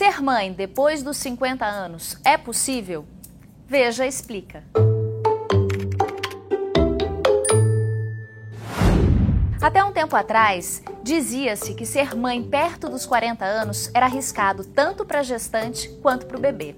Ser mãe depois dos 50 anos é possível? Veja explica. Até um tempo atrás, dizia-se que ser mãe perto dos 40 anos era arriscado tanto para a gestante quanto para o bebê.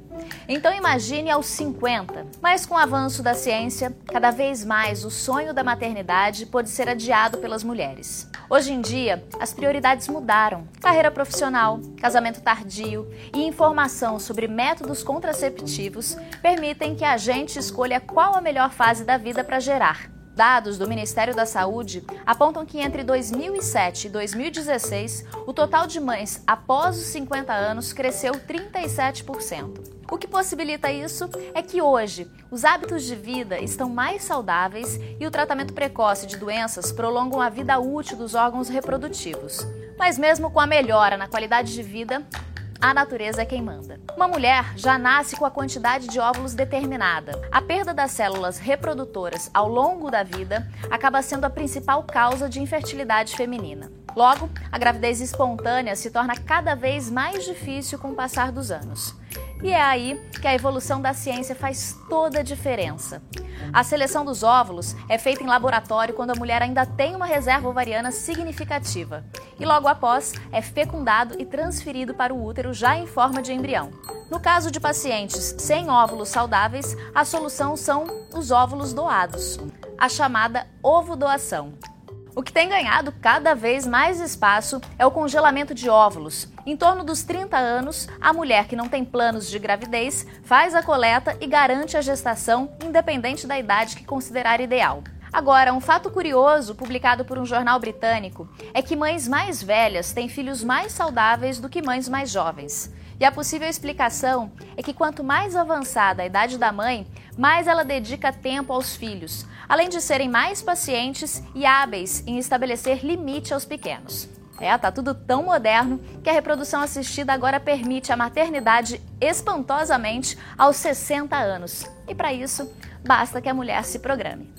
Então imagine aos 50. Mas com o avanço da ciência, cada vez mais o sonho da maternidade pode ser adiado pelas mulheres. Hoje em dia, as prioridades mudaram. Carreira profissional, casamento tardio e informação sobre métodos contraceptivos permitem que a gente escolha qual a melhor fase da vida para gerar. Dados do Ministério da Saúde apontam que entre 2007 e 2016, o total de mães após os 50 anos cresceu 37%. O que possibilita isso é que hoje os hábitos de vida estão mais saudáveis e o tratamento precoce de doenças prolongam a vida útil dos órgãos reprodutivos. Mas, mesmo com a melhora na qualidade de vida, a natureza é quem manda. Uma mulher já nasce com a quantidade de óvulos determinada. A perda das células reprodutoras ao longo da vida acaba sendo a principal causa de infertilidade feminina. Logo, a gravidez espontânea se torna cada vez mais difícil com o passar dos anos. E é aí que a evolução da ciência faz toda a diferença. A seleção dos óvulos é feita em laboratório quando a mulher ainda tem uma reserva ovariana significativa e logo após é fecundado e transferido para o útero já em forma de embrião. No caso de pacientes sem óvulos saudáveis, a solução são os óvulos doados, a chamada ovodoação. O que tem ganhado cada vez mais espaço é o congelamento de óvulos. Em torno dos 30 anos, a mulher que não tem planos de gravidez faz a coleta e garante a gestação, independente da idade que considerar ideal. Agora, um fato curioso publicado por um jornal britânico é que mães mais velhas têm filhos mais saudáveis do que mães mais jovens. E a possível explicação é que quanto mais avançada a idade da mãe, mais ela dedica tempo aos filhos, além de serem mais pacientes e hábeis em estabelecer limite aos pequenos. É, tá tudo tão moderno que a reprodução assistida agora permite a maternidade espantosamente aos 60 anos. E para isso, basta que a mulher se programe.